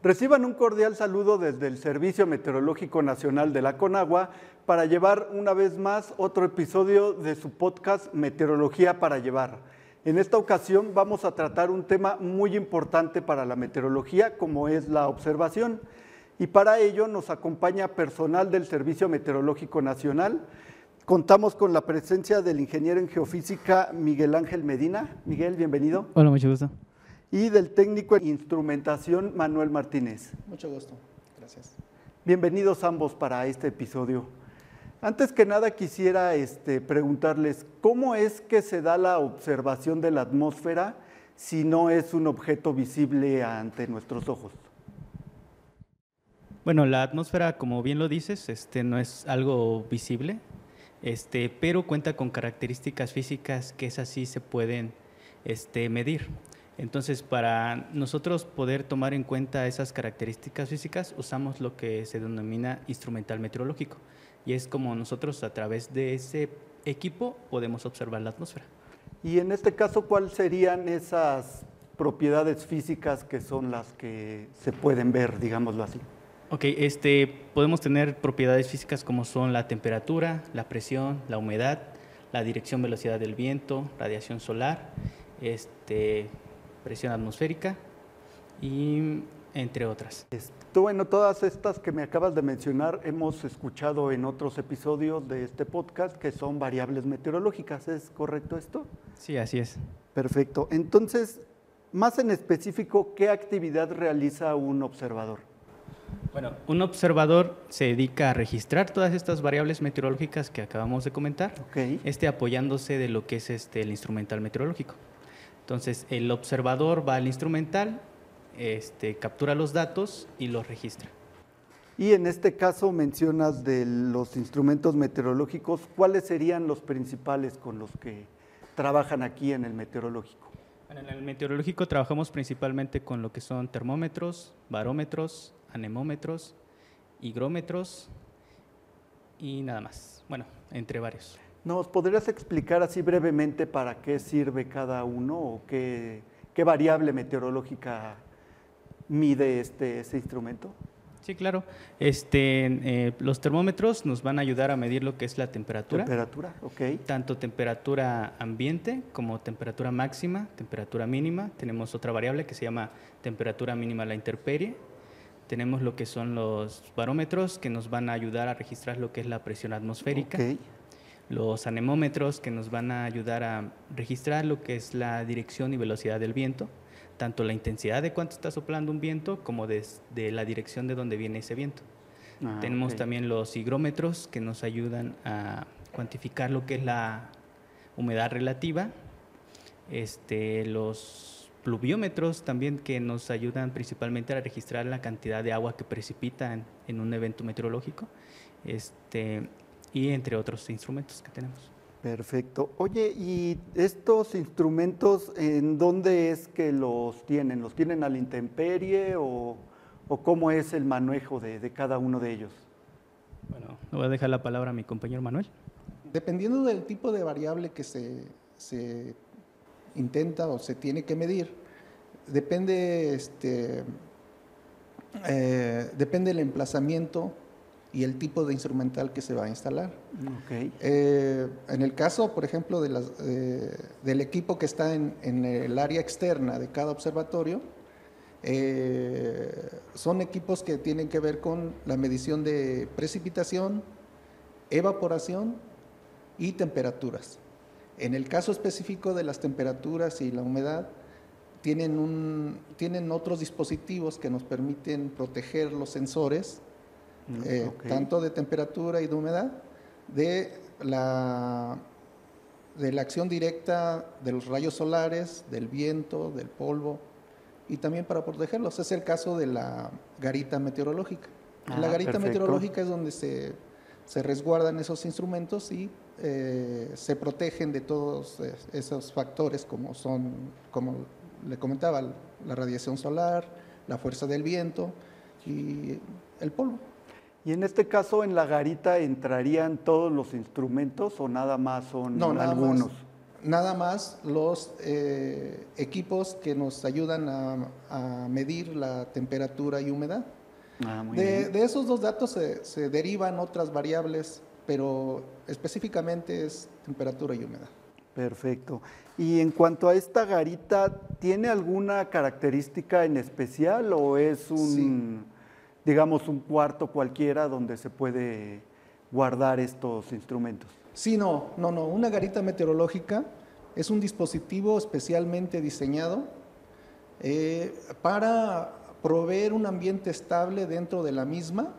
Reciban un cordial saludo desde el Servicio Meteorológico Nacional de la Conagua para llevar una vez más otro episodio de su podcast Meteorología para llevar. En esta ocasión vamos a tratar un tema muy importante para la meteorología como es la observación. Y para ello nos acompaña personal del Servicio Meteorológico Nacional. Contamos con la presencia del ingeniero en geofísica Miguel Ángel Medina. Miguel, bienvenido. Hola, mucho gusto y del técnico en instrumentación Manuel Martínez. Mucho gusto, gracias. Bienvenidos ambos para este episodio. Antes que nada quisiera este, preguntarles, ¿cómo es que se da la observación de la atmósfera si no es un objeto visible ante nuestros ojos? Bueno, la atmósfera, como bien lo dices, este, no es algo visible, este, pero cuenta con características físicas que esas sí se pueden este, medir. Entonces, para nosotros poder tomar en cuenta esas características físicas, usamos lo que se denomina instrumental meteorológico. Y es como nosotros a través de ese equipo podemos observar la atmósfera. Y en este caso, ¿cuáles serían esas propiedades físicas que son las que se pueden ver, digámoslo así? Ok, este, podemos tener propiedades físicas como son la temperatura, la presión, la humedad, la dirección, velocidad del viento, radiación solar, este, presión atmosférica y entre otras. Bueno, todas estas que me acabas de mencionar hemos escuchado en otros episodios de este podcast que son variables meteorológicas, ¿es correcto esto? Sí, así es. Perfecto. Entonces, más en específico, ¿qué actividad realiza un observador? Bueno, un observador se dedica a registrar todas estas variables meteorológicas que acabamos de comentar, este apoyándose de lo que es este, el instrumental meteorológico. Entonces, el observador va al instrumental, este, captura los datos y los registra. Y en este caso mencionas de los instrumentos meteorológicos, ¿cuáles serían los principales con los que trabajan aquí en el meteorológico? en el meteorológico trabajamos principalmente con lo que son termómetros, barómetros, anemómetros, higrómetros y nada más. Bueno, entre varios. ¿Nos podrías explicar así brevemente para qué sirve cada uno o qué, variable meteorológica mide este, este instrumento? Sí, claro. Este, eh, los termómetros nos van a ayudar a medir lo que es la temperatura. Temperatura, ok. Tanto temperatura ambiente como temperatura máxima, temperatura mínima. Tenemos otra variable que se llama temperatura mínima a la intemperie. Tenemos lo que son los barómetros que nos van a ayudar a registrar lo que es la presión atmosférica. Okay los anemómetros que nos van a ayudar a registrar lo que es la dirección y velocidad del viento, tanto la intensidad de cuánto está soplando un viento como de, la dirección de donde viene ese viento. Ah, Tenemos también los higrómetros que nos ayudan a cuantificar lo que es la humedad relativa, este, los pluviómetros también que nos ayudan principalmente a registrar la cantidad de agua que precipita en, en un evento meteorológico. Este, y entre otros instrumentos que tenemos. Perfecto. Oye, ¿y estos instrumentos en dónde es que los tienen? ¿Los tienen a la intemperie o, cómo es el manejo de, cada uno de ellos? Bueno, le voy a dejar la palabra a mi compañero Manuel. Dependiendo del tipo de variable que se, se intenta o se tiene que medir, depende, este, eh, depende el emplazamiento y el tipo de instrumental que se va a instalar. Eh, en el caso, por ejemplo, de del equipo que está en, el área externa de cada observatorio, eh, son equipos que tienen que ver con la medición de precipitación, evaporación y temperaturas. En el caso específico de las temperaturas y la humedad, tienen, un, tienen otros dispositivos que nos permiten proteger los sensores Mm, eh, tanto de temperatura y de humedad, de la, de la acción directa de los rayos solares, del viento, del polvo y también para protegerlos. Es el caso de la garita meteorológica. En la Ah, garita perfecto. meteorológica es donde se, se resguardan esos instrumentos y eh, se protegen de todos esos factores como son, como le comentaba, la radiación solar, la fuerza del viento y el polvo. Y en este caso, en la garita entrarían todos los instrumentos o nada más son No, nada algunos. más, nada más los eh, equipos que nos ayudan a, a medir la temperatura y humedad. Ah, muy De, bien. de esos dos datos se, se derivan otras variables, pero específicamente es temperatura y humedad. Perfecto. Y en cuanto a esta garita, ¿tiene alguna característica en especial o es un, digamos, un cuarto cualquiera donde se puede guardar estos instrumentos? Sí, no, no, no. Una garita meteorológica es un dispositivo especialmente diseñado eh, para proveer un ambiente estable dentro de la misma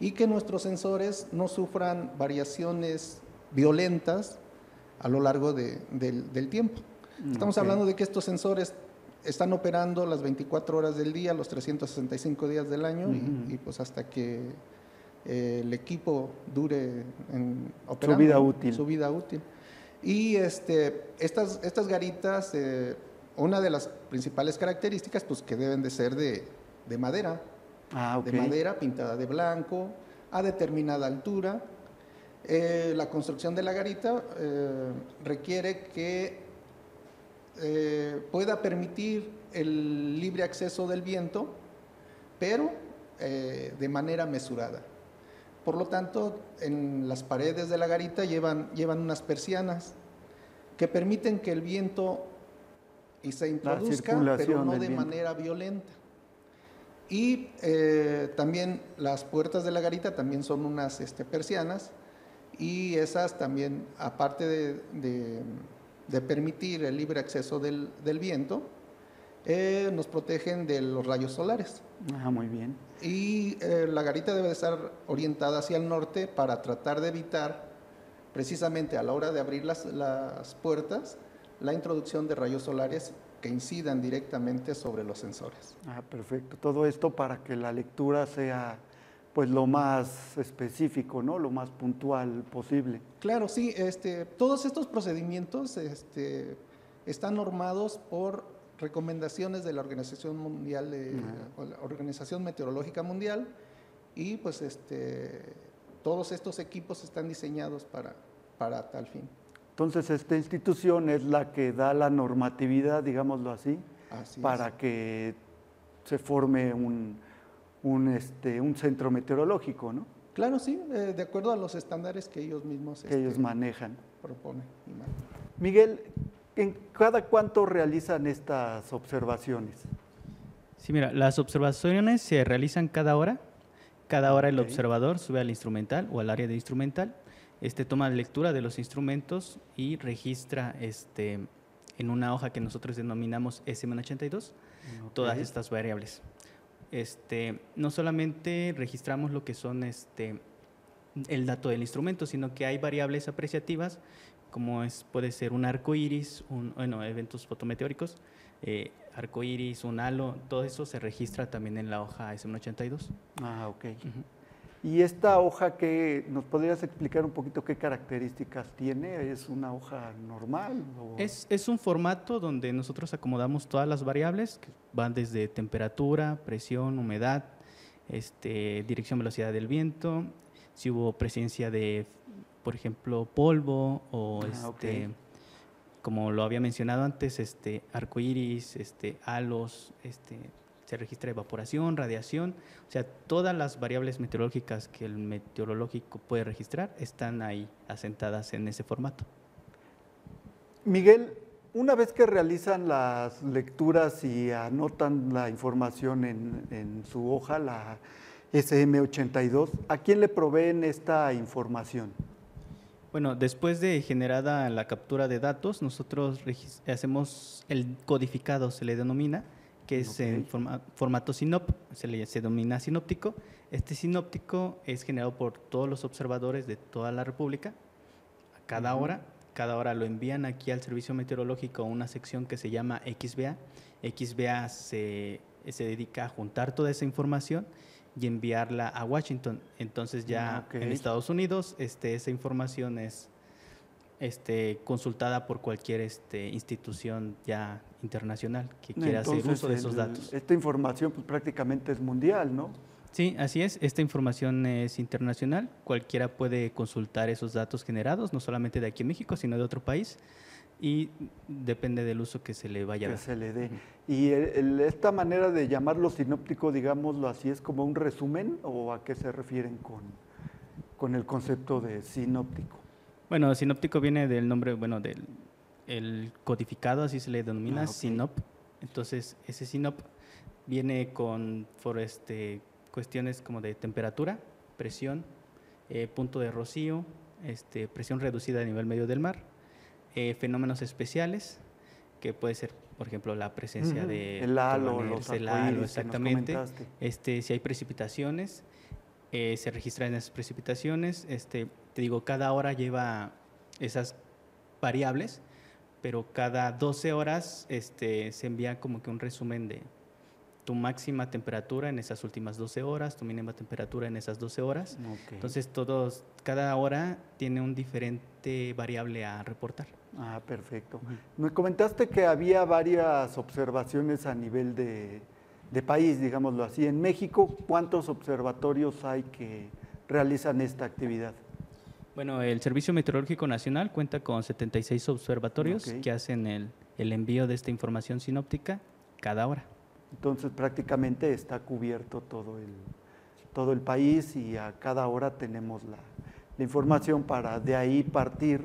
y que nuestros sensores no sufran variaciones violentas a lo largo de- del, del tiempo. Estamos ok. hablando de que estos sensores están operando las 24 horas del día, los 365 días del año y- y, pues hasta que eh, el equipo dure en, operando, vida útil. Su vida útil. Y este, estas, estas garitas, eh, una de las principales características, pues que deben de ser de, de madera, Ah, de madera pintada de blanco, a determinada altura. Eh, la construcción de la garita requiere que eh, pueda permitir el libre acceso del viento, pero eh, de manera mesurada. Por lo tanto, en las paredes de la garita llevan, llevan unas persianas que permiten que el viento y se introduzca, pero no de manera violenta. Y eh, también las puertas de la garita también son unas este, persianas y esas también, aparte de, de- de permitir el libre acceso del, del viento, eh, nos protegen de los rayos solares. Ah, muy bien. Y eh, la garita debe de estar orientada hacia el norte para tratar de evitar, precisamente a la hora de abrir las, las puertas, la introducción de rayos solares que incidan directamente sobre los sensores. Ah, perfecto. Todo esto para que la lectura sea pues lo más específico, ¿no? Lo más puntual posible. Claro, sí, este, todos estos procedimientos este, están normados por recomendaciones de la Organización Mundial de, la Organización Meteorológica Mundial y pues este, todos estos equipos están diseñados para, para tal fin. Entonces, esta institución es la que da la normatividad, digámoslo así, Así es. para que se forme un, un, este, un centro meteorológico, ¿no? Claro, sí, eh, de acuerdo a los estándares que ellos mismos Que ellos este, manejan. proponen. Miguel, ¿en cada cuánto realizan estas observaciones? Sí, mira, las observaciones se realizan cada hora. Cada hora el observador sube al instrumental o al área de instrumental, este toma lectura de los instrumentos y registra este, en una hoja que nosotros denominamos SM82 todas estas variables. Este, no solamente registramos lo que son este, el dato del instrumento, sino que hay variables apreciativas, como es, puede ser un arco iris, un, bueno, eventos fotometeóricos, eh, arco iris, un halo, todo eso se registra también en la hoja SM82. Ah, ok. ¿Y esta hoja que nos podrías explicar un poquito qué características tiene? ¿Es una hoja normal? o- Es, es un formato donde nosotros acomodamos todas las variables que van desde temperatura, presión, humedad, este, dirección, velocidad del viento, si hubo presencia de, por ejemplo, polvo o Ah, este, como lo había mencionado antes, este, arcoíris, este, halos, este, se registra evaporación, radiación, o sea, todas las variables meteorológicas que el meteorológico puede registrar están ahí asentadas en ese formato. Miguel, una vez que realizan las lecturas y anotan la información en, en su hoja, la SM82, ¿a quién le proveen esta información? Bueno, después de generada la captura de datos, nosotros hacemos el codificado, se le denomina, que es en forma- formato SINOP, se le se denomina sinóptico. Este sinóptico es generado por todos los observadores de toda la República a cada hora cada hora lo envían aquí al servicio meteorológico a una sección que se llama XBA. XBA se, se dedica a juntar toda esa información y enviarla a Washington. Entonces ya Ah, en Estados Unidos este, esa información es este, consultada por cualquier este, institución ya internacional que quiera hacer uso de esos datos. Esta información pues, prácticamente es mundial, ¿no? Sí, así es. Esta información es internacional. Cualquiera puede consultar esos datos generados, no solamente de aquí en México, sino de otro país. Y depende del uso que se le vaya a que dar. se le dé. Y el- el- esta manera de llamarlo sinóptico, digámoslo así, es como un resumen o a qué se refieren con, con el concepto de sinóptico. Bueno, sinóptico viene del nombre, bueno, del el codificado, así se le denomina, Ah, sinop. Entonces, ese sinop viene con por este, cuestiones como de temperatura, presión, eh, punto de rocío, este, presión reducida a nivel medio del mar, eh, fenómenos especiales, que puede ser, por ejemplo, la presencia de el halo, los el halo, exactamente. Este, si hay precipitaciones, eh, se registran esas precipitaciones. Este, te digo, cada hora lleva esas variables, pero cada 12 horas este, se envía como que un resumen de tu máxima temperatura en esas últimas 12 horas, tu mínima temperatura en esas 12 horas. Entonces, todos, cada hora tiene un diferente variable a reportar. Ah, perfecto. Me comentaste que había varias observaciones a nivel de, de país, digámoslo así. En México, ¿cuántos observatorios hay que realizan esta actividad? Bueno, el Servicio Meteorológico Nacional cuenta con 76 observatorios que hacen el, el envío de esta información sinóptica cada hora. Entonces prácticamente está cubierto todo el, todo el país y a cada hora tenemos la, la información para de ahí partir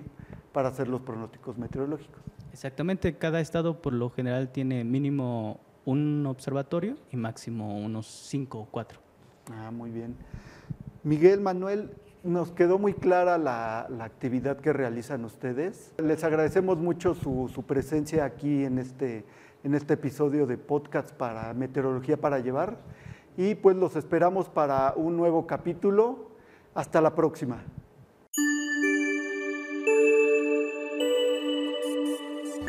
para hacer los pronósticos meteorológicos. Exactamente, cada estado por lo general tiene mínimo un observatorio y máximo unos cinco o cuatro. Ah, muy bien. Miguel, Manuel, nos quedó muy clara la, actividad que realizan ustedes. Les agradecemos mucho su, su presencia aquí en este, en este episodio de podcast para Meteorología para Llevar y pues los esperamos para un nuevo capítulo. Hasta la próxima.